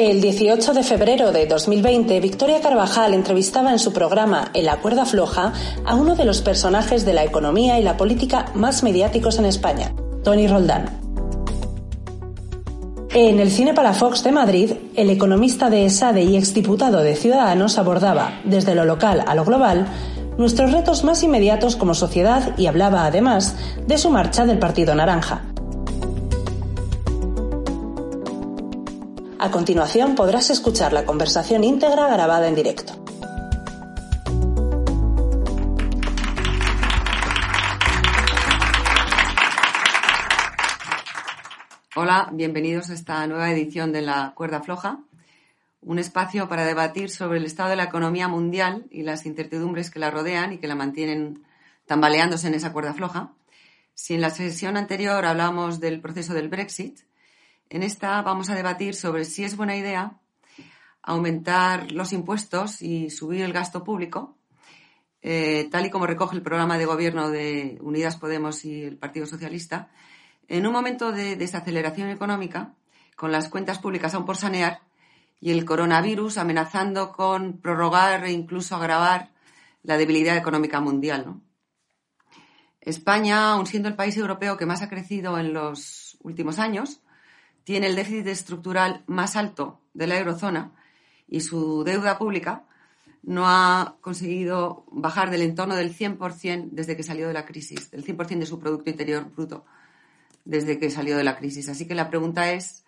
El 18 de febrero de 2020, Victoria Carvajal entrevistaba en su programa En la cuerda floja a uno de los personajes de la economía y la política más mediáticos en España, Tony Roldán. En el Cine Palafox de Madrid, el economista de ESADE y exdiputado de Ciudadanos abordaba, desde lo local a lo global, nuestros retos más inmediatos como sociedad y hablaba además de su marcha del Partido Naranja. A continuación podrás escuchar la conversación íntegra grabada en directo. Hola, bienvenidos a esta nueva edición de La Cuerda Floja, un espacio para debatir sobre el estado de la economía mundial y las incertidumbres que la rodean y que la mantienen tambaleándose en esa cuerda floja. Si en la sesión anterior hablamos del proceso del Brexit, en esta vamos a debatir sobre si es buena idea aumentar los impuestos y subir el gasto público, eh, tal y como recoge el programa de gobierno de Unidas Podemos y el Partido Socialista, en un momento de desaceleración económica, con las cuentas públicas aún por sanear y el coronavirus amenazando con prorrogar e incluso agravar la debilidad económica mundial. España, aun siendo el país europeo que más ha crecido en los últimos años, tiene el déficit estructural más alto de la eurozona y su deuda pública no ha conseguido bajar del entorno del 100% desde que salió de la crisis, del 100% de su Producto Interior Bruto desde que salió de la crisis. Así que la pregunta es,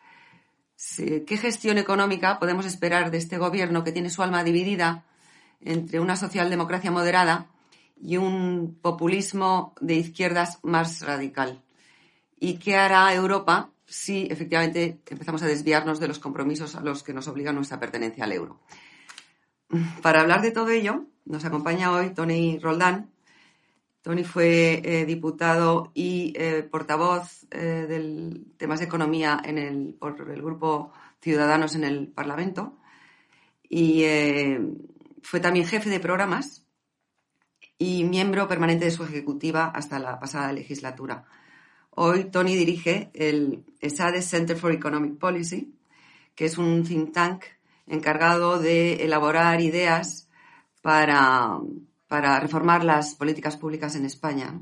¿qué gestión económica podemos esperar de este gobierno que tiene su alma dividida entre una socialdemocracia moderada y un populismo de izquierdas más radical? ¿Y qué hará Europa si efectivamente empezamos a desviarnos de los compromisos a los que nos obliga nuestra pertenencia al euro. Para hablar de todo ello, nos acompaña hoy Tony Roldán. Tony fue eh, diputado y eh, portavoz eh, del temas de economía en por el grupo Ciudadanos en el Parlamento y fue también jefe de programas y miembro permanente de su ejecutiva hasta la pasada legislatura. Hoy Tony dirige el ESADE Center for Economic Policy, que es un think tank encargado de elaborar ideas para, para reformar las políticas públicas en España.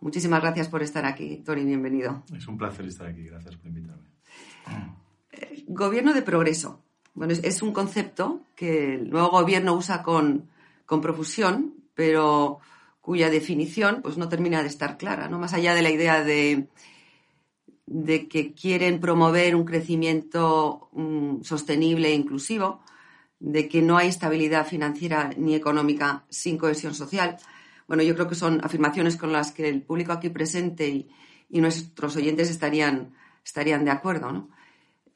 Muchísimas gracias por estar aquí, Tony, bienvenido. Es un placer estar aquí, gracias por invitarme. Gobierno de progreso. Bueno, es, un concepto que el nuevo gobierno usa con, con profusión, pero cuya definición pues no termina de estar clara, ¿no? Más allá de la idea de, de que quieren promover un crecimiento mm, sostenible e inclusivo, de que no hay estabilidad financiera ni económica sin cohesión social. Bueno, yo creo que son afirmaciones con las que el público aquí presente y, nuestros oyentes estarían, estarían de acuerdo, ¿no?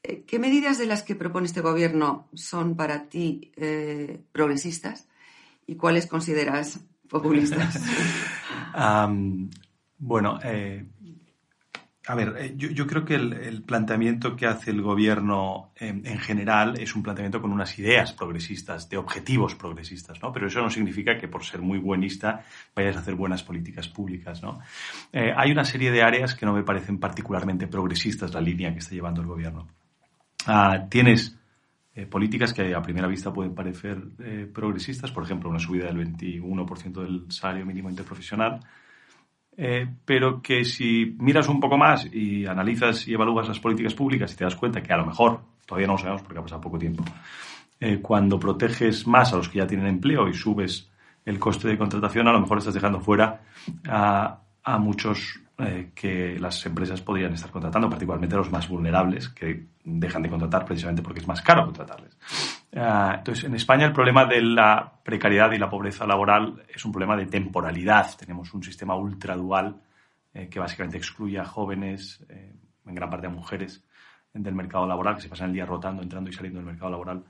Eh, ¿Qué medidas de las que propone este gobierno son para ti eh, progresistas y cuáles consideras populistas? bueno, eh, a ver, eh, yo, creo que el, planteamiento que hace el gobierno en, general es un planteamiento con unas ideas progresistas, de objetivos progresistas, ¿no? Pero eso no significa que por ser muy buenista vayas a hacer buenas políticas públicas, ¿no? Eh, hay una serie de áreas que no me parecen particularmente progresistas la línea que está llevando el gobierno. Ah, tienes eh, políticas que a primera vista pueden parecer eh, progresistas, por ejemplo, una subida del 21% del salario mínimo interprofesional, eh, pero que si miras un poco más y analizas y evalúas las políticas públicas y te das cuenta que a lo mejor, todavía no lo sabemos porque ha pasado poco tiempo, cuando proteges más a los que ya tienen empleo y subes el coste de contratación, a lo mejor estás dejando fuera a, a muchos eh, que las empresas podrían estar contratando, particularmente los más vulnerables, que dejan de contratar precisamente porque es más caro contratarles. Ah, entonces, en España el problema de la precariedad y la pobreza laboral es un problema de temporalidad. Tenemos un sistema ultradual que básicamente excluye a jóvenes, en gran parte a mujeres, del mercado laboral, que se pasan el día rotando, entrando y saliendo del mercado laboral.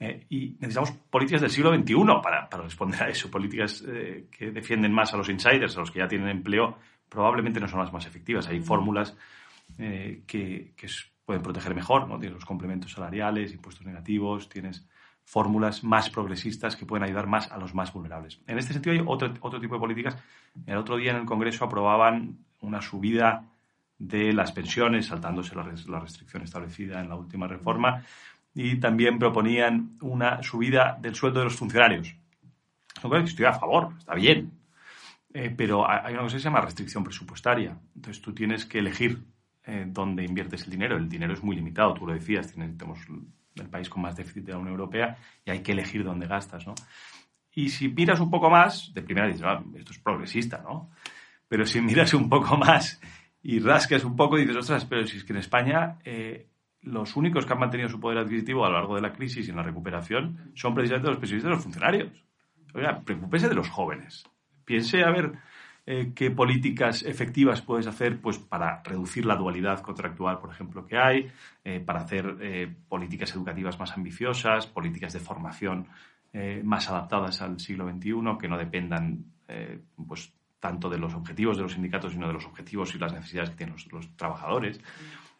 y necesitamos políticas del siglo XXI para, para responder a eso, políticas que defienden más a los insiders, a los que ya tienen empleo, probablemente no son las más efectivas. Hay fórmulas que, que, pueden proteger mejor, ¿no? Tienes los complementos salariales, impuestos negativos, tienes fórmulas más progresistas que pueden ayudar más a los más vulnerables. En este sentido hay otro, otro tipo de políticas. El otro día en el Congreso aprobaban una subida de las pensiones, saltándose la, restricción establecida en la última reforma, y también proponían una subida del sueldo de los funcionarios. estoy a favor, está bien, eh, pero hay una cosa que se llama restricción presupuestaria. Entonces tú tienes que elegir eh, dónde inviertes el dinero. El dinero es muy limitado, tú lo decías, tenemos el país con más déficit de la Unión Europea y hay que elegir dónde gastas, ¿no? Y si miras un poco más, de primera dices, ah, esto es progresista, ¿no? Pero si miras un poco más y rascas un poco, dices, ostras, pero si es que en España eh, los únicos que han mantenido su poder adquisitivo a lo largo de la crisis y en la recuperación son precisamente los pensionistas y los funcionarios. Oiga, preocúpese de los jóvenes. Piense a ver eh, qué políticas efectivas puedes hacer pues, para reducir la dualidad contractual, por ejemplo, que hay, eh, para hacer eh, políticas educativas más ambiciosas, políticas de formación más adaptadas al siglo XXI, que no dependan pues, tanto de los objetivos de los sindicatos, sino de los objetivos y las necesidades que tienen los, trabajadores.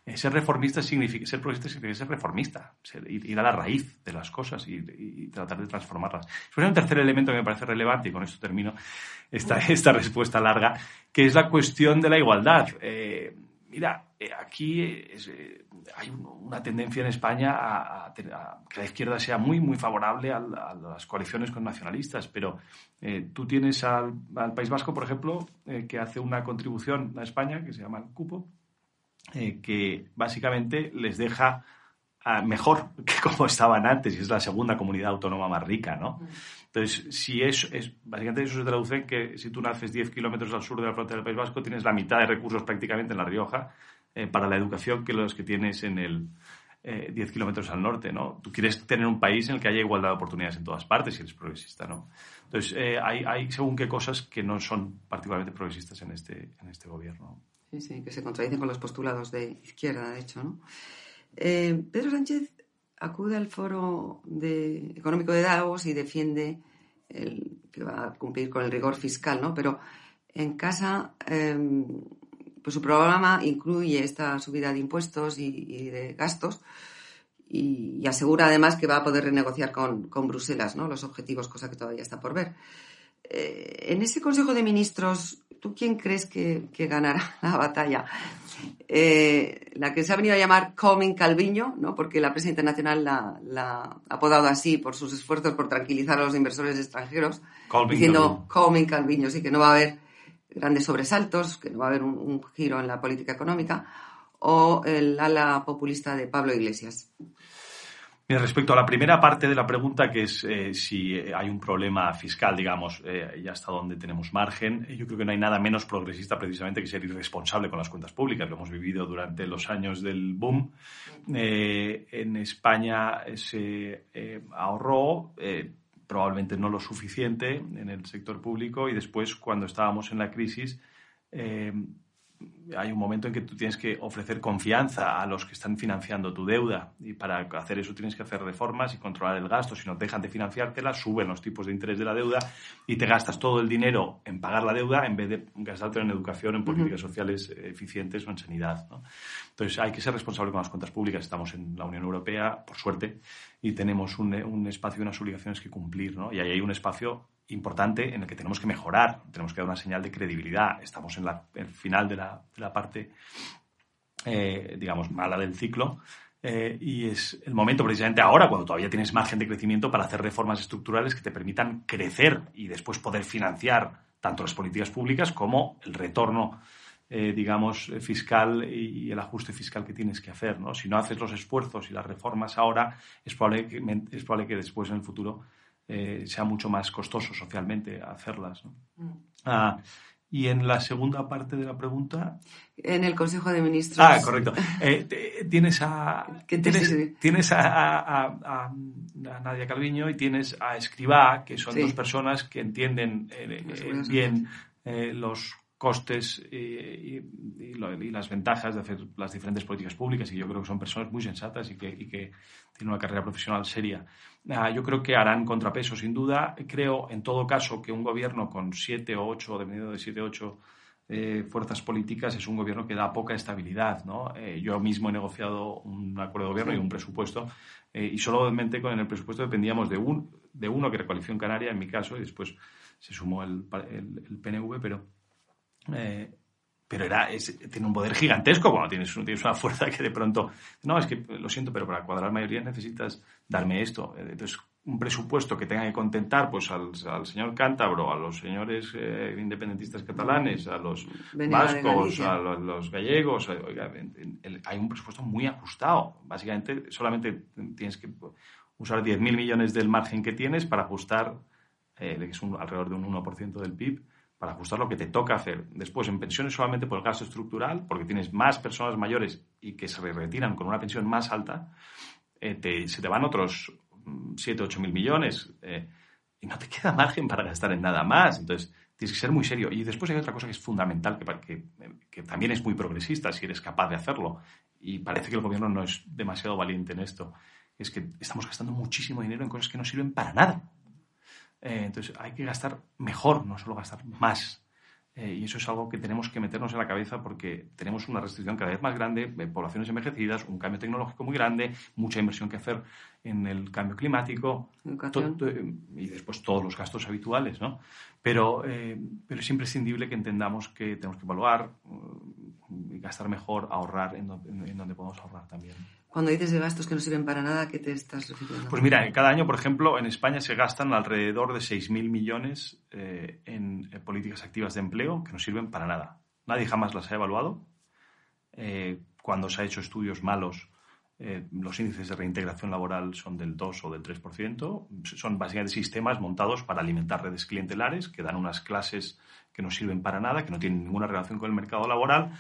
Ser reformista significa, ser progresista significa ser reformista, ir, a la raíz de las cosas y, tratar de transformarlas. Pero un tercer elemento que me parece relevante, y con esto termino, esta, esta respuesta larga, que es la cuestión de la igualdad. Eh, mira, eh, aquí eh, hay una tendencia en España a, que la izquierda sea muy, muy favorable a, las coaliciones con nacionalistas, pero tú tienes al, País Vasco, por ejemplo, que hace una contribución a España que se llama el cupo, que básicamente les deja ah, mejor que como estaban antes, y es la segunda comunidad autónoma más rica, ¿no? Entonces, si es, es, básicamente eso se traduce en que si tú naces 10 kilómetros al sur de la frontera del País Vasco, tienes la mitad de recursos prácticamente en La Rioja eh, para la educación que los que tienes en el 10 eh, kilómetros al norte, ¿no? Tú quieres tener un país en el que haya igualdad de oportunidades en todas partes si eres progresista, ¿no? Entonces, eh, hay, hay, según qué cosas que no son particularmente progresistas en este, en este gobierno. Sí, sí, que se contradicen con los postulados de izquierda, de hecho, ¿no? Pedro Sánchez acude al foro económico de Davos y defiende que va a cumplir con el rigor fiscal, ¿no? Pero en casa, em, pues su programa incluye esta subida de impuestos y, de gastos y, asegura además que va a poder renegociar con, con, Bruselas, ¿no? Los objetivos, cosa que todavía está por ver. Eh, en ese Consejo de Ministros ¿tú quién crees que, ganará la batalla? Eh, la que se ha venido a llamar Coming Calviño, ¿no? porque la prensa internacional la, ha apodado así por sus esfuerzos por tranquilizar a los inversores extranjeros, diciendo Coming Calviño, sí que no va a haber grandes sobresaltos, que no va a haber un giro en la política económica, o el ala populista de Pablo Iglesias respecto a la primera parte de la pregunta, que es eh, si hay un problema fiscal, digamos, eh, y hasta dónde tenemos margen, yo creo que no hay nada menos progresista precisamente que ser irresponsable con las cuentas públicas. Lo hemos vivido durante los años del boom. Eh, en España se ahorró probablemente no lo suficiente en el sector público y después, cuando estábamos en la crisis, hay un momento en que tú tienes que ofrecer confianza a los que están financiando tu deuda y para hacer eso tienes que hacer reformas y controlar el gasto. Si no dejan de financiártela, suben los tipos de interés de la deuda y te gastas todo el dinero en pagar la deuda en vez de gastártelo en educación, en políticas sociales eficientes o en sanidad. Entonces hay que ser responsable con las cuentas públicas. Estamos en la Unión Europea, por suerte, y tenemos un, un espacio y unas obligaciones que cumplir. ¿no? Y ahí hay un espacio importante en el que tenemos que mejorar, tenemos que dar una señal de credibilidad. Estamos en la, el final de la, parte, eh, digamos, mala del ciclo. Eh, y es el momento precisamente ahora, cuando todavía tienes margen de crecimiento, para hacer reformas estructurales que te permitan crecer y después poder financiar tanto las políticas públicas como el retorno, eh, digamos, fiscal y el ajuste fiscal que tienes que hacer. ¿no? Si no haces los esfuerzos y las reformas ahora, es probable que, es probable que después en el futuro eh, sea mucho más costoso socialmente hacerlas. Mm. Ah, y en la segunda parte de la pregunta. En el Consejo de Ministros. Ah, correcto. Eh, tienes a. Tienes, tienes a, Nadia Calviño y tienes a Escribá, que son dos personas que entienden eh, bien los costes y, las ventajas de hacer las diferentes políticas públicas y yo creo que son personas muy sensatas y que, tienen una carrera profesional seria. Ah, yo creo que harán contrapeso, sin duda. Creo, en todo caso, que un gobierno con siete o ocho, dependiendo de siete o ocho eh, fuerzas políticas, es un gobierno que da poca estabilidad. ¿no? Eh, yo mismo he negociado un acuerdo de gobierno y un presupuesto eh, y solamente con el presupuesto dependíamos de, un, de uno, que era Coalición Canaria, en mi caso, y después se sumó el, el PNV, pero eh, pero era, tiene un poder gigantesco cuando tienes, tienes una fuerza que de pronto, no, es que lo siento, pero para cuadrar mayoría necesitas darme esto. Entonces, un presupuesto que tenga que contentar pues al, señor cántabro, a los señores eh, independentistas catalanes, a los vascos, a los, gallegos, hay un presupuesto muy ajustado. Básicamente, solamente tienes que usar 10.000 millones del margen que tienes para ajustar, eh, que es alrededor de un 1% del PIB, para ajustar lo que te toca hacer. Después, en pensiones solamente por el gasto estructural, porque tienes más personas mayores y que se retiran con una pensión más alta, eh, se te van otros 7, mm, 8 mil millones eh, y no te queda margen para gastar en nada más. Entonces, tienes que ser muy serio. Y después hay otra cosa que es fundamental, que, que, que también es muy progresista si eres capaz de hacerlo. Y parece que el gobierno no es demasiado valiente en esto. Es que estamos gastando muchísimo dinero en cosas que no sirven para nada. Eh, entonces hay que gastar mejor, no solo gastar más. Eh, y eso es algo que tenemos que meternos en la cabeza porque tenemos una restricción cada vez más grande, poblaciones envejecidas, un cambio tecnológico muy grande, mucha inversión que hacer en el cambio climático y después todos los gastos habituales. ¿no? Pero, eh, pero es imprescindible que entendamos que tenemos que evaluar, gastar mejor, ahorrar en donde podemos ahorrar también. Cuando dices de gastos que no sirven para nada, ¿qué te estás refiriendo? Pues mira, cada año, por ejemplo, en España se gastan alrededor de 6.000 millones eh, en, políticas activas de empleo que no sirven para nada. Nadie jamás las ha evaluado. Eh, cuando se ha hecho estudios malos, eh, los índices de reintegración laboral son del 2 o del 3%. Son básicamente sistemas montados para alimentar redes clientelares que dan unas clases que no sirven para nada, que no tienen ninguna relación con el mercado laboral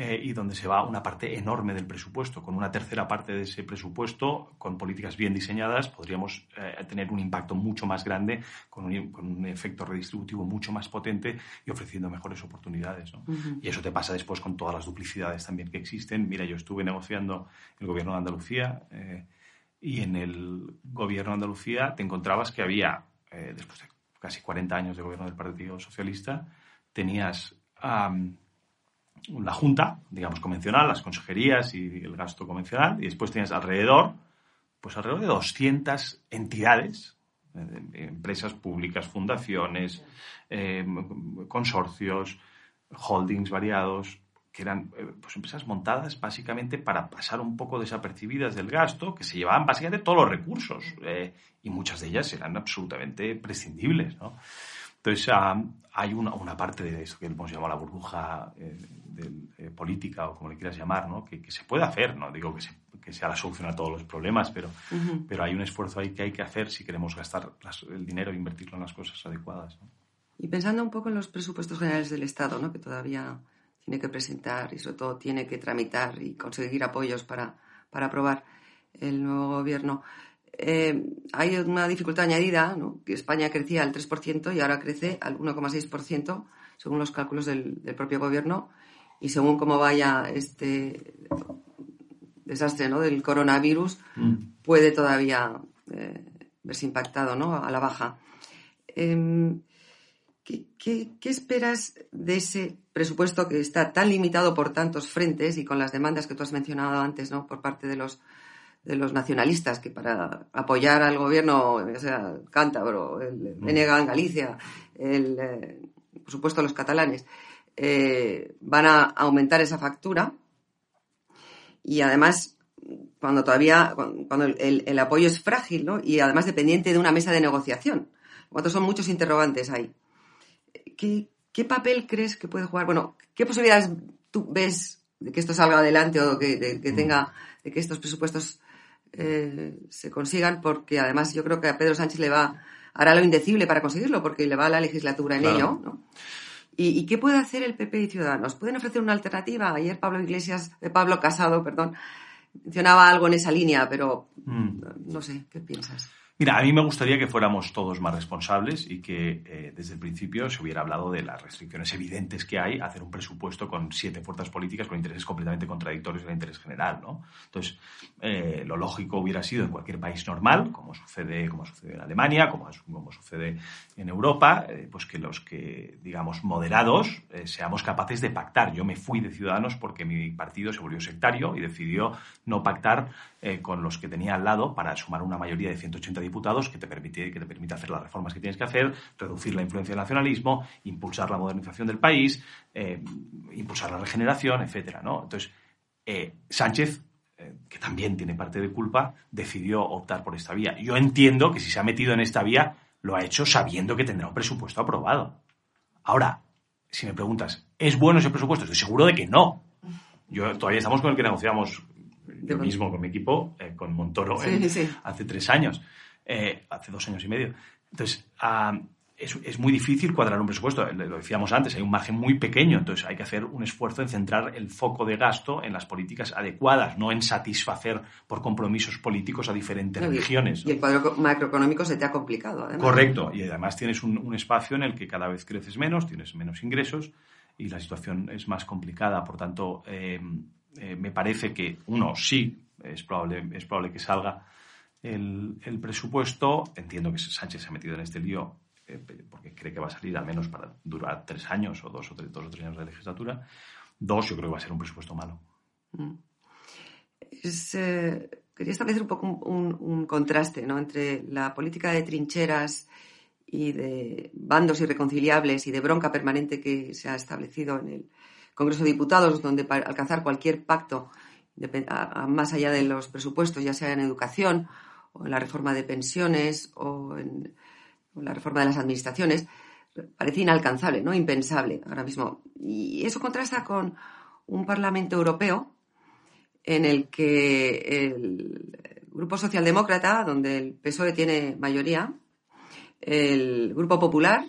eh, y donde se va una parte enorme del presupuesto. Con una tercera parte de ese presupuesto, con políticas bien diseñadas, podríamos eh, tener un impacto mucho más grande, con un, efecto redistributivo mucho más potente y ofreciendo mejores oportunidades. Y eso te pasa después con todas las duplicidades también que existen. Mira, yo estuve negociando el gobierno de Andalucía eh, y en el gobierno de Andalucía te encontrabas que había, después de casi 40 años de gobierno del Partido Socialista, tenías la junta, digamos, convencional, las consejerías y el gasto convencional, y después tienes alrededor, pues alrededor de 200 entidades, eh, empresas públicas, fundaciones, eh, consorcios, holdings variados, que eran eh, pues, empresas montadas básicamente para pasar un poco desapercibidas del gasto, que se llevaban básicamente todos los recursos, y muchas de ellas eran absolutamente prescindibles, ¿no? Entonces, ah, hay una, una, parte de eso que hemos llamado la burbuja eh, política o como le quieras llamar, ¿no? que, se puede hacer, no digo que, que, sea la solución a todos los problemas, pero, pero hay un esfuerzo ahí que hay que hacer si queremos gastar el dinero e invertirlo en las cosas adecuadas. Y pensando un poco en los presupuestos generales del Estado, ¿no? que todavía tiene que presentar y sobre todo tiene que tramitar y conseguir apoyos para, para aprobar el nuevo gobierno. Eh, hay una dificultad añadida, ¿no? que España crecía al 3% y ahora crece al 1,6% según los cálculos del, del, propio gobierno y según cómo vaya este desastre ¿no? del coronavirus, mm. puede todavía eh, verse impactado ¿no? a la baja. Em, ¿qué, esperas de ese presupuesto que está tan limitado por tantos frentes y con las demandas que tú has mencionado antes ¿no? por parte de los, de los nacionalistas que para apoyar al gobierno, ya sea cántabro, el mm. en Galicia, el, eh, por supuesto los catalanes, eh, van a aumentar esa factura y además cuando todavía cuando el, apoyo es frágil ¿no? y además dependiente de una mesa de negociación. Cuando son muchos interrogantes ahí. ¿Qué, papel crees que puede jugar? Bueno, ¿qué posibilidades tú ves de que esto salga adelante o que, de, que tenga, de que estos presupuestos eh, se consigan? Porque además yo creo que a Pedro Sánchez le va hará lo indecible para conseguirlo porque le va la legislatura en ello, ¿no? ¿Y, qué puede hacer el PP y Ciudadanos? ¿Pueden ofrecer una alternativa? Ayer Pablo Iglesias, eh, Pablo Casado, perdón, mencionaba algo en esa línea, pero mm. no sé, ¿qué piensas? Mira, a mí me gustaría que fuéramos todos más responsables y que eh, desde el principio se hubiera hablado de las restricciones evidentes que hay a hacer un presupuesto con siete fuerzas políticas con intereses completamente contradictorios del interés general, ¿no? Entonces, eh, lo lógico hubiera sido en cualquier país normal, como sucede, como sucede en Alemania, como, como sucede en Europa, eh, pues que los que, digamos, moderados seamos capaces de pactar. Yo me fui de Ciudadanos porque mi partido se volvió sectario y decidió no pactar con los que tenía al lado para sumar una mayoría de 180 diputados que te, permite, que te permite hacer las reformas que tienes que hacer, reducir la influencia del nacionalismo, impulsar la modernización del país, eh, impulsar la regeneración, etcétera, ¿no? Entonces, eh, Sánchez, eh, que también tiene parte de culpa, decidió optar por esta vía. Yo entiendo que si se ha metido en esta vía, lo ha hecho sabiendo que tendrá un presupuesto aprobado. Ahora, si me preguntas, ¿es bueno ese presupuesto? Estoy seguro de que no. Yo todavía estamos con el que negociamos yo mismo con mi equipo, con Montoro, hace tres años. Eh, hace dos años y medio. Entonces, ah, es, muy difícil cuadrar un presupuesto. Lo decíamos antes, hay un margen muy pequeño, entonces hay que hacer un esfuerzo en centrar el foco de gasto en las políticas adecuadas, no en satisfacer por compromisos políticos a diferentes regiones. Y el cuadro macroeconómico se te ha complicado, además. Correcto, y además tienes un, espacio en el que cada vez creces menos, tienes menos ingresos y la situación es más complicada. Por tanto, eh, eh, me parece que, uno, sí, es probable, es probable que salga el, presupuesto. Entiendo que Sánchez se ha metido en este lío eh, porque cree que va a salir al menos para durar tres años o dos o tres, dos o tres años de legislatura. Dos, yo creo que va a ser un presupuesto malo. Mm. Eh, quería establecer un poco un, contraste ¿no? entre la política de trincheras y de bandos irreconciliables y de bronca permanente que se ha establecido en el Congreso de Diputados, donde para alcanzar cualquier pacto más allá de los presupuestos, ya sea en educación en la reforma de pensiones o en, la reforma de las administraciones, parece inalcanzable, ¿no? Impensable ahora mismo. Y eso contrasta con un Parlamento Europeo en el que el Grupo Socialdemócrata, donde el PSOE tiene mayoría, el Grupo Popular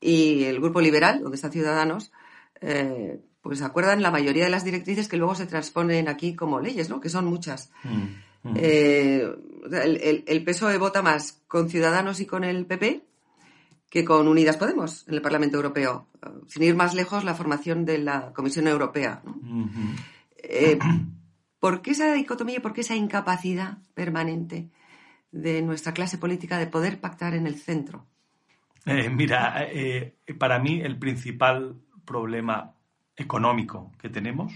y el Grupo Liberal, donde están Ciudadanos, eh, pues acuerdan la mayoría de las directrices que luego se transponen aquí como leyes, ¿no? Que son muchas. Mm. Eh, el, el, PSOE vota más con Ciudadanos y con el PP que con Unidas Podemos en el Parlamento Europeo. Sin ir más lejos, la formación de la Comisión Europea. Eh, ¿Por qué esa dicotomía, por qué esa incapacidad permanente de nuestra clase política de poder pactar en el centro? Eh, mira, para mí el principal problema económico que tenemos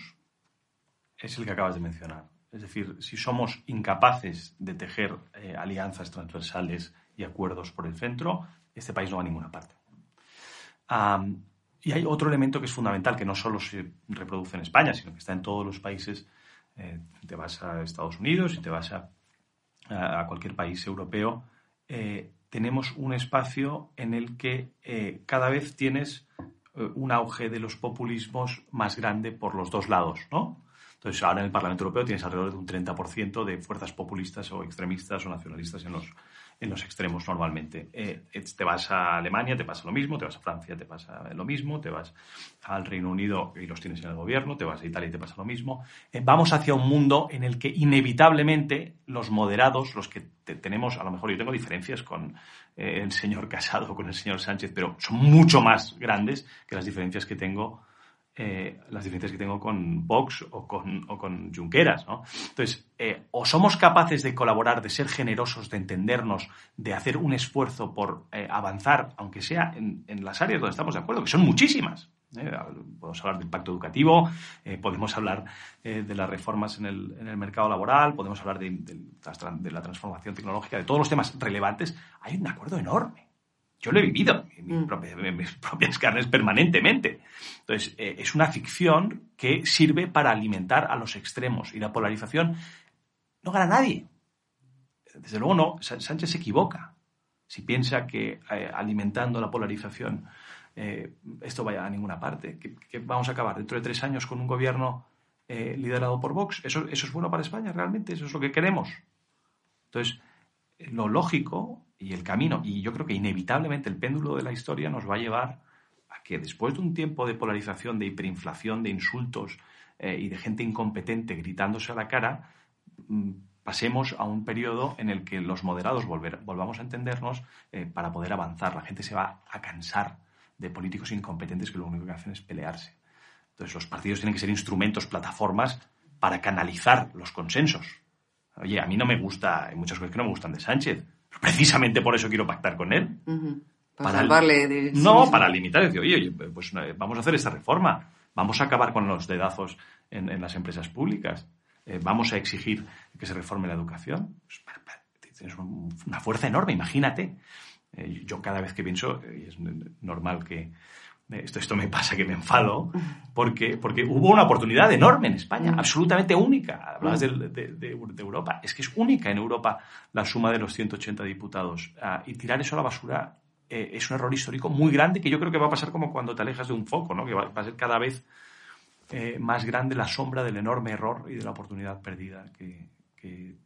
es el que acabas de mencionar. Es decir, si somos incapaces de tejer eh, alianzas transversales y acuerdos por el centro, este país no va a ninguna parte. y hay otro elemento que es fundamental, que no solo se reproduce en España, sino que está en todos los países. Eh, te vas a Estados Unidos y te vas a, cualquier país europeo. Eh, tenemos un espacio en el que cada vez tienes un auge de los populismos más grande por los dos lados, ¿no? Entonces, ahora en el Parlamento Europeo tienes alrededor de un 30% de fuerzas populistas o extremistas o nacionalistas en los, en los extremos normalmente. Eh, te vas a Alemania, te pasa lo mismo, te vas a Francia, te pasa lo mismo, te vas al Reino Unido y los tienes en el gobierno, te vas a Italia y te pasa lo mismo. Eh, vamos hacia un mundo en el que inevitablemente los moderados, los que tenemos, a lo mejor yo tengo diferencias con eh, el señor Casado o con el señor Sánchez, pero son mucho más grandes que las diferencias que tengo eh, las diferencias que tengo con Vox o con, o con Junqueras. ¿no? Entonces, eh, o somos capaces de colaborar, de ser generosos, de entendernos, de hacer un esfuerzo por eh, avanzar, aunque sea en, las áreas donde estamos de acuerdo, que son muchísimas. Podemos hablar del pacto educativo, podemos hablar de las reformas en el, en el, mercado laboral, podemos hablar de, de la transformación tecnológica, de todos los temas relevantes. Hay un acuerdo enorme. Yo lo he vivido en mis, propias, carnes permanentemente. Entonces, eh, es una ficción que sirve para alimentar a los extremos y la polarización no gana nadie. Desde luego no, Sánchez se equivoca si piensa que eh, alimentando la polarización eh, esto vaya a ninguna parte, que, vamos a acabar dentro de tres años con un gobierno liderado por Vox. ¿Eso, ¿Eso es bueno para España realmente? ¿Eso es lo que queremos? Entonces, lo lógico y el camino, y yo creo que inevitablemente el péndulo de la historia nos va a llevar a que después de un tiempo de polarización, de hiperinflación, de insultos eh, y de gente incompetente gritándose a la cara, mm, pasemos a un periodo en el que los moderados volvamos a entendernos eh, para poder avanzar. La gente se va a cansar de políticos incompetentes que lo único que hacen es pelearse. Entonces los partidos tienen que ser instrumentos, plataformas para canalizar los consensos. Oye, a mí no me gusta, hay muchas cosas que no me gustan de Sánchez, precisamente por eso quiero pactar con él. Para, salvarle de... No, para limitar, decir, oye, pues eh, vamos a hacer esta reforma, vamos a acabar con los dedazos en, las empresas públicas, eh, vamos a exigir que se reforme la educación. Pues, tienes una fuerza enorme, imagínate. Eh, yo cada vez que pienso, y es normal que, esto, esto me pasa que me enfado, porque, porque hubo una oportunidad enorme en España, mm. absolutamente única. Hablabas mm. de, de, Europa, es que es única en Europa la suma de los 180 diputados. Ah, y tirar eso a la basura eh, es un error histórico muy grande que yo creo que va a pasar como cuando te alejas de un foco, ¿no? que va, a ser cada vez eh, más grande la sombra del enorme error y de la oportunidad perdida que, que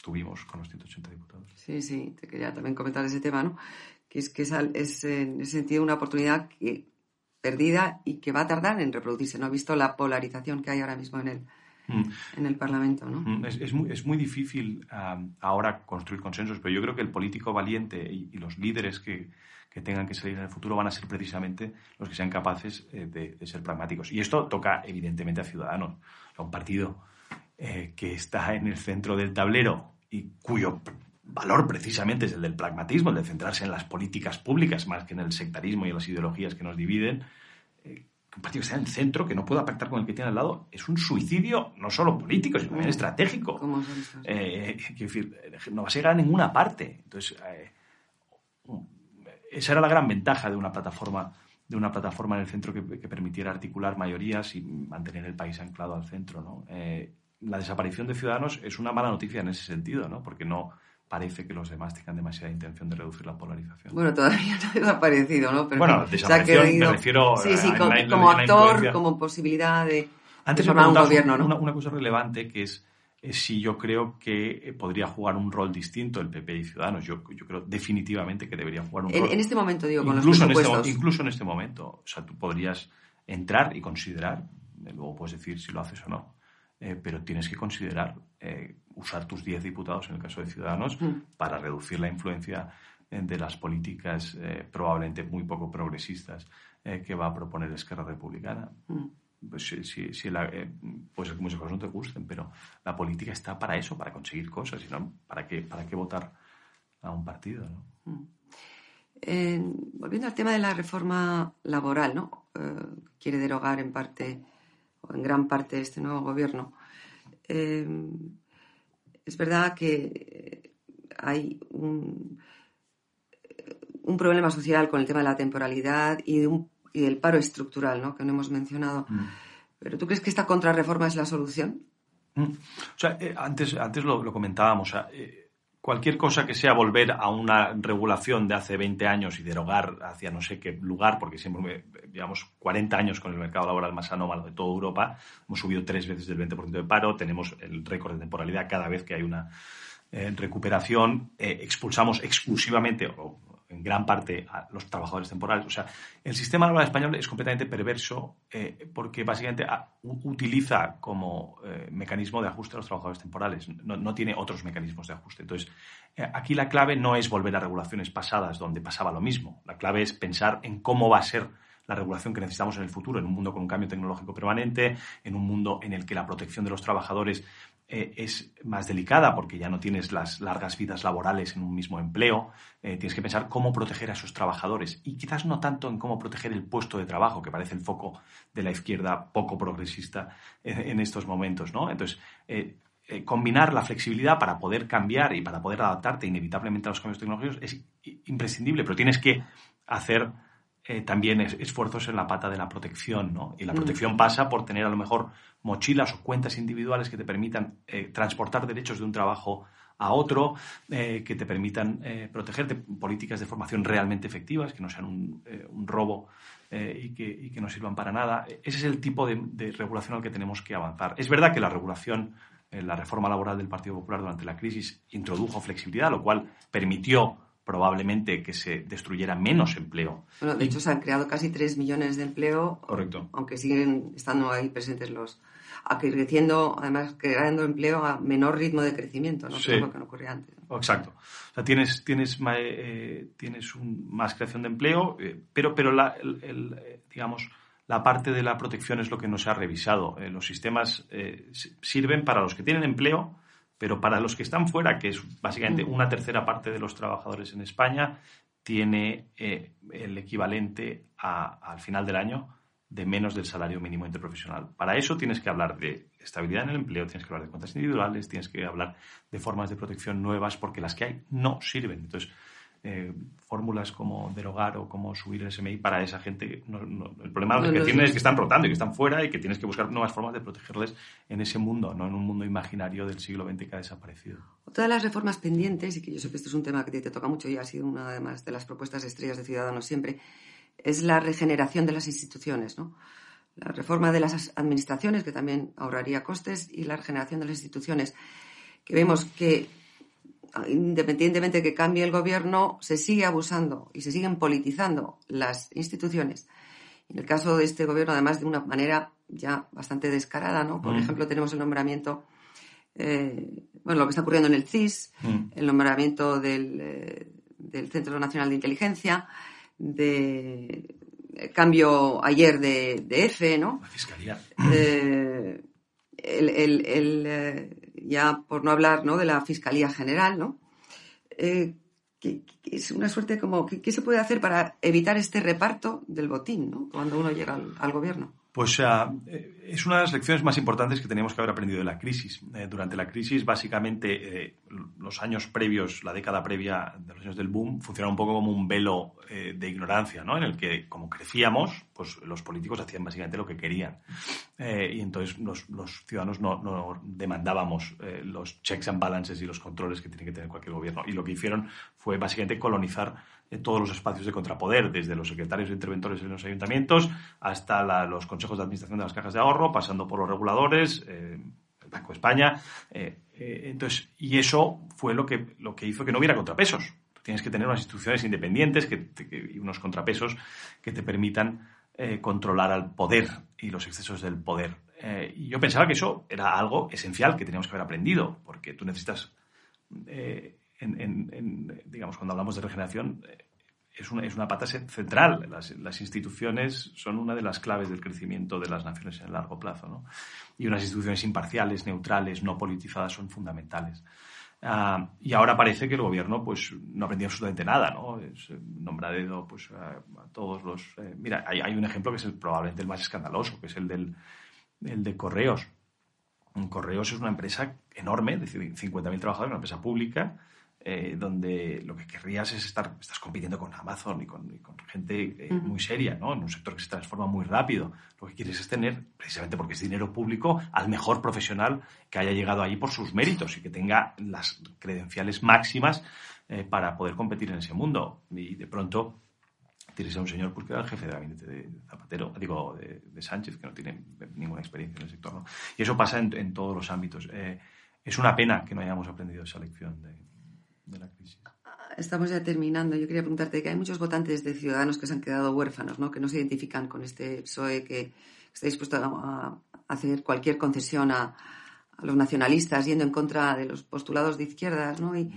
tuvimos con los 180 diputados. Sí, sí, te quería también comentar ese tema, ¿no? que es que es, es en ese sentido una oportunidad que perdida y que va a tardar en reproducirse. No ha visto la polarización que hay ahora mismo en el, mm. en el Parlamento. ¿no? Mm, es, muy, es, muy, difícil ahora construir consensos, pero yo creo que el político valiente y, los líderes que, que, tengan que salir en el futuro van a ser precisamente los que sean capaces eh, de, ser pragmáticos. Y esto toca evidentemente a Ciudadanos, a un partido eh, que está en el centro del tablero y cuyo valor precisamente es el del pragmatismo, el de centrarse en las políticas públicas más que en el sectarismo y en las ideologías que nos dividen. Eh, un partido que está en el centro, que no pueda pactar con el que tiene al lado, es un suicidio no solo político, sino también estratégico. Eh, decir, no va a llegar a ninguna parte. Entonces, eh, esa era la gran ventaja de una plataforma de una plataforma en el centro que, permitiera articular mayorías y mantener el país anclado al centro. ¿no? la desaparición de Ciudadanos es una mala noticia en ese sentido, ¿no? porque no, parece que los demás tengan demasiada intención de reducir la polarización. Bueno, todavía no ha desaparecido, ¿no? Pero, bueno, desaparición me refiero sí, sí, como actor, como posibilidad de, Antes formar un gobierno, ¿no? Una, cosa relevante que es, si yo creo que podría jugar un rol distinto el PP y Ciudadanos. Yo, yo creo definitivamente que debería jugar un rol. En este momento, digo, con los presupuestos. En este, incluso en este momento. O sea, tú podrías entrar y considerar, luego puedes decir si lo haces o no, eh, pero tienes que considerar eh, usar tus 10 diputados, en el caso de Ciudadanos, mm. para reducir la influencia eh, de las políticas probablemente muy poco progresistas que va a proponer Esquerra Republicana. Mm. Pues, si, si, si pues que muchas cosas no te gusten, pero la política está para eso, para conseguir cosas, y no, ¿para qué, para qué votar a un partido? Mm. volviendo al tema de la reforma laboral, ¿no? quiere derogar en parte o en gran parte este nuevo gobierno. Eh, es verdad que hay un, un, problema social con el tema de la temporalidad y, un, y del paro estructural, ¿no? que no hemos mencionado. Mm. ¿Pero tú crees que esta contrarreforma es la solución? Mm. O sea, eh, antes, antes lo, comentábamos. O sea, eh, cualquier cosa que sea volver a una regulación de hace 20 años y derogar hacia no sé qué lugar, porque siempre llevamos 40 años con el mercado laboral más anómalo de toda Europa, hemos subido tres veces del 20% de paro, tenemos el récord de temporalidad cada vez que hay una eh, recuperación, eh, expulsamos exclusivamente, o en gran parte a los trabajadores temporales. O sea, el sistema laboral español es completamente perverso eh, porque básicamente ah, utiliza como eh, mecanismo de ajuste a los trabajadores temporales. No, tiene otros mecanismos de ajuste. Entonces, eh, aquí la clave no es volver a regulaciones pasadas donde pasaba lo mismo. La clave es pensar en cómo va a ser la regulación que necesitamos en el futuro, en un mundo con un cambio tecnológico permanente, en un mundo en el que la protección de los trabajadores eh, es más delicada porque ya no tienes las largas vidas laborales en un mismo empleo. Eh, tienes que pensar cómo proteger a esos trabajadores y quizás no tanto en cómo proteger el puesto de trabajo, que parece el foco de la izquierda poco progresista en, estos momentos. ¿no? Entonces, eh, combinar la flexibilidad para poder cambiar y para poder adaptarte inevitablemente a los cambios tecnológicos es imprescindible, pero tienes que hacer eh, también esfuerzos en la pata de la protección, ¿no? Y la mm. protección pasa por tener a lo mejor mochilas o cuentas individuales que te permitan eh, transportar derechos de un trabajo a otro, eh, que te permitan protegerte, políticas de formación realmente efectivas, que no sean un, robo y que, no sirvan para nada. Ese es el tipo de, de regulación al que tenemos que avanzar. Es verdad que la regulación, la reforma laboral del Partido Popular durante la crisis introdujo flexibilidad, lo cual permitió probablemente que se destruyera menos empleo. Bueno, de hecho se han creado casi 3 millones de empleo. Correcto. Aunque siguen estando ahí presentes los... creciendo, además creando empleo a menor ritmo de crecimiento, ¿no? Sí. Que es lo que no ocurría antes. ¿no? Exacto. O sea, tienes, tienes, ma- eh, tienes un- más creación de empleo, eh, pero, pero la, el- el, eh, digamos, la parte de la protección es lo que no se ha revisado. Eh, los sistemas si- sirven para los que tienen empleo, pero para los que están fuera, que es básicamente Mm. una tercera parte de los trabajadores en España, tiene eh, el equivalente a- al final del año de menos del salario mínimo interprofesional. Para eso tienes que hablar de estabilidad en el empleo, tienes que hablar de cuentas individuales, tienes que hablar de formas de protección nuevas, porque las que hay no sirven. Entonces, eh, fórmulas como derogar o como subir el SMI para esa gente, no- no- el problema No, que tienen es que están rotando y que están fuera y que tienes que buscar nuevas formas de protegerles en ese mundo, no en un mundo imaginario del siglo XX que ha desaparecido. Otra de las reformas pendientes, y que yo sé que esto es un tema que te, te toca mucho y ha sido una además de las propuestas estrellas de Ciudadanos siempre, es la regeneración de las instituciones, ¿no? La reforma de las administraciones, que también ahorraría costes, y la regeneración de las instituciones, que vemos que independientemente de que cambie el gobierno, se sigue abusando y se siguen politizando las instituciones. En el caso de este gobierno, además, de una manera ya bastante descarada, ¿no? Por Mm. ejemplo, tenemos el nombramiento, eh, bueno, lo que está ocurriendo en el CIS, Mm. el nombramiento del, eh, del Centro Nacional de Inteligencia, de el cambio ayer de, de EFE, ¿no? La fiscalía. Eh, el, el- el, eh, ya por no hablar ¿no? de la Fiscalía General, ¿no? Eh, que, es una suerte como, ¿qué, se puede hacer para evitar este reparto del botín, ¿no? Cuando uno llega al gobierno. Pues eh, es una de las lecciones más importantes que teníamos que haber aprendido de la crisis. Eh, durante la crisis, básicamente, eh, los años previos, la década previa de los años del boom, funcionaba un poco como un velo de ignorancia, ¿no? En el que, como crecíamos, pues los políticos hacían básicamente lo que querían. Y entonces los, ciudadanos no, no demandábamos los checks and balances y los controles que tiene que tener cualquier gobierno. Y lo que hicieron fue básicamente colonizar eh, todos los espacios de contrapoder, desde los secretarios e interventores en los ayuntamientos hasta los consejos de administración de las cajas de ahorro, pasando por los reguladores, eh, el Banco de España. eh, eh, entonces, y eso fue lo que, lo que hizo que no hubiera contrapesos. Tienes que tener unas instituciones independientes que, y unos contrapesos que te permitan controlar al poder y los excesos del poder. Y yo pensaba que eso era algo esencial que teníamos que haber aprendido, porque tú necesitas en, en- en, digamos, cuando hablamos de regeneración, eh, es una, es una pata ce- central. Las, las instituciones son una de las claves del crecimiento de las naciones en el largo plazo. ¿no? Y unas instituciones imparciales, neutrales, no politizadas son fundamentales. Ah, y ahora parece que el gobierno pues, no ha aprendido absolutamente nada, ¿no? Es, eh, nombra pues, a, a todos los... eh, mira, hay, hay un ejemplo que es el- probablemente el más escandaloso, que es el del el de Correos. Correos es una empresa enorme, de 50.000 trabajadores, una empresa pública, eh, donde lo que querrías es estar, estás compitiendo con Amazon y con, y con gente eh, muy seria, ¿no? En un sector que se transforma muy rápido. Lo que quieres es tener, precisamente porque es dinero público, al mejor profesional que haya llegado ahí por sus méritos y que tenga las credenciales máximas eh, para poder competir en ese mundo. Y de pronto tienes a un señor pues, que era el jefe de gabinete de Zapatero, digo, de, de Sánchez, que no tiene ninguna experiencia en el sector. ¿no? Y eso pasa en, en todos los ámbitos. Eh, es una pena que no hayamos aprendido esa lección de, Estamos ya terminando. Yo quería preguntarte que hay muchos votantes de Ciudadanos que se han quedado huérfanos, ¿no? que no se identifican con este PSOE, que está dispuesto a, hacer cualquier concesión a, los nacionalistas, yendo en contra de los postulados de izquierdas, ¿no? y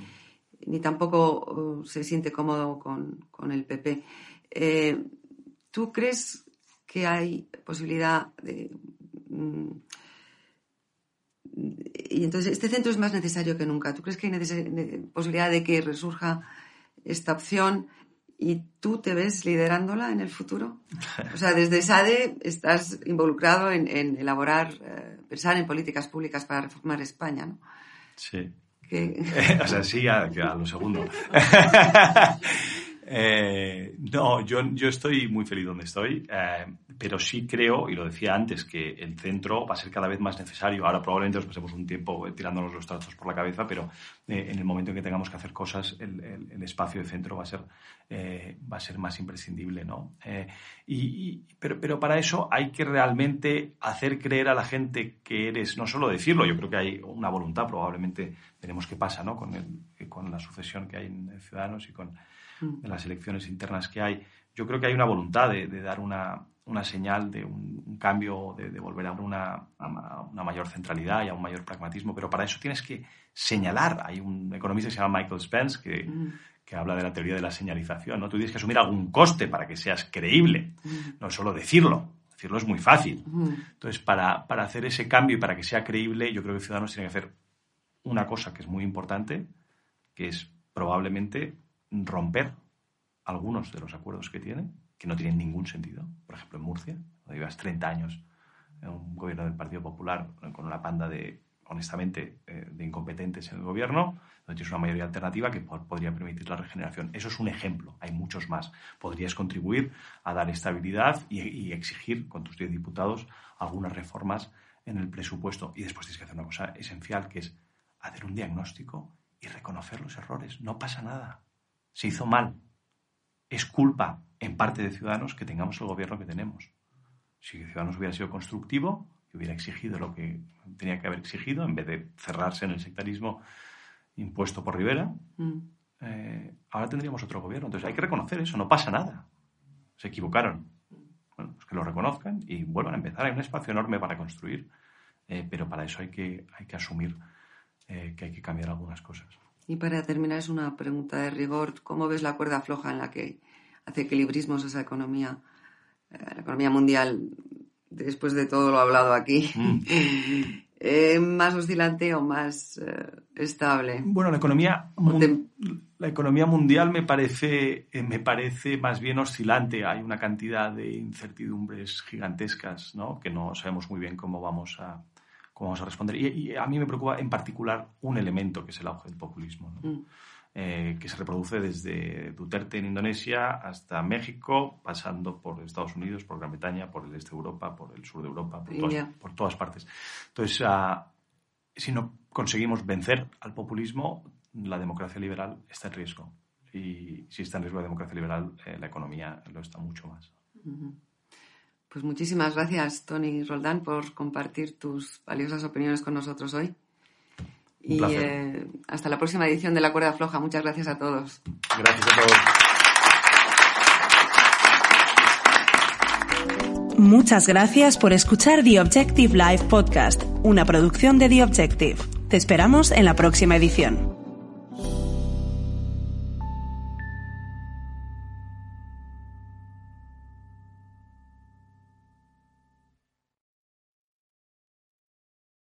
ni tampoco uh, se siente cómodo con, con el PP. Eh, ¿Tú crees que hay posibilidad de... mm, y entonces este centro es más necesario que nunca. ¿Tú crees que hay posibilidad de que resurja esta opción y tú te ves liderándola en el futuro? O sea, desde SADE estás involucrado en, en elaborar, eh, pensar en políticas públicas para reformar España, ¿no? Sí. O sea, sí, a, a lo segundo. Eh, no, yo, yo estoy muy feliz donde estoy, eh, pero sí creo, y lo decía antes, que el centro va a ser cada vez más necesario. Ahora probablemente nos pasemos un tiempo eh, tirándonos los trastos por la cabeza, pero eh, en el momento en que tengamos que hacer cosas, el, el- el espacio de centro va a ser, eh, va a ser más imprescindible, ¿no? Eh, y, y- pero, pero para eso hay que realmente hacer creer a la gente que eres, no solo decirlo, yo creo que hay una voluntad, probablemente veremos qué pasa, ¿no? Con, el, con la sucesión que hay en Ciudadanos y con Mm. de las elecciones internas que hay. Yo creo que hay una voluntad de, de dar una, una señal de un, cambio, de, volver a una, una, mayor centralidad y a un mayor pragmatismo, pero para eso tienes que señalar. Hay un economista que se llama Michael Spence que, mm. que habla de la teoría de la señalización. ¿no? Tú tienes que asumir algún coste para que seas creíble, mm. no solo decirlo. Decirlo es muy fácil. Entonces, para, para hacer ese cambio y para que sea creíble, yo creo que Ciudadanos tiene que hacer una cosa que es muy importante, que es probablemente romper algunos de los acuerdos que tiene, que no tienen ningún sentido. Por ejemplo, en Murcia, donde llevas 30 años en un gobierno del Partido Popular con una panda de, honestamente, eh, de incompetentes en el gobierno, donde tienes una mayoría alternativa que podría permitir la regeneración. Eso es un ejemplo, hay muchos más. Podrías contribuir a dar estabilidad y, y exigir con tus 10 diputados algunas reformas en el presupuesto. Y después tienes que hacer una cosa esencial, que es hacer un diagnóstico y reconocer los errores. No pasa nada. Se hizo mal, es culpa en parte de Ciudadanos que tengamos el gobierno que tenemos. Si Ciudadanos hubiera sido constructivo, y hubiera exigido lo que tenía que haber exigido, en vez de cerrarse en el sectarismo impuesto por Rivera, mm. eh, ahora tendríamos otro gobierno. Entonces hay que reconocer eso, no pasa nada. Se equivocaron. Bueno, pues que lo reconozcan y vuelvan a empezar. Hay un espacio enorme para construir, eh, pero para eso hay que, hay que asumir eh, que hay que cambiar algunas cosas. Y para terminar, es una pregunta de rigor. ¿Cómo ves la cuerda floja en la que hace equilibrismos esa economía, eh, la economía mundial, después de todo lo hablado aquí? Mm. Eh, ¿Más oscilante o más eh, estable? Bueno, la economía, la economía mundial me parece, me parece más bien oscilante. Hay una cantidad de incertidumbres gigantescas ¿no? que no sabemos muy bien cómo vamos a, vamos a responder. Y, a mí me preocupa en particular un elemento que es el auge del populismo, mm. eh, que se reproduce desde Duterte en Indonesia hasta México, pasando por Estados Unidos, por Gran Bretaña, por el este de Europa, por el sur de Europa, por, todas, por todas, partes. Entonces, ah, si no conseguimos vencer al populismo, la democracia liberal está en riesgo. Y si está en riesgo la democracia liberal, eh, la economía lo está mucho más. Pues muchísimas gracias, Tony Roldán, por compartir tus valiosas opiniones con nosotros hoy. y eh, hasta la próxima edición de La Cuerda Floja. Muchas gracias a todos. Gracias a todos. Muchas gracias por escuchar The Objective Live Podcast, una producción de The Objective. Te esperamos en la próxima edición.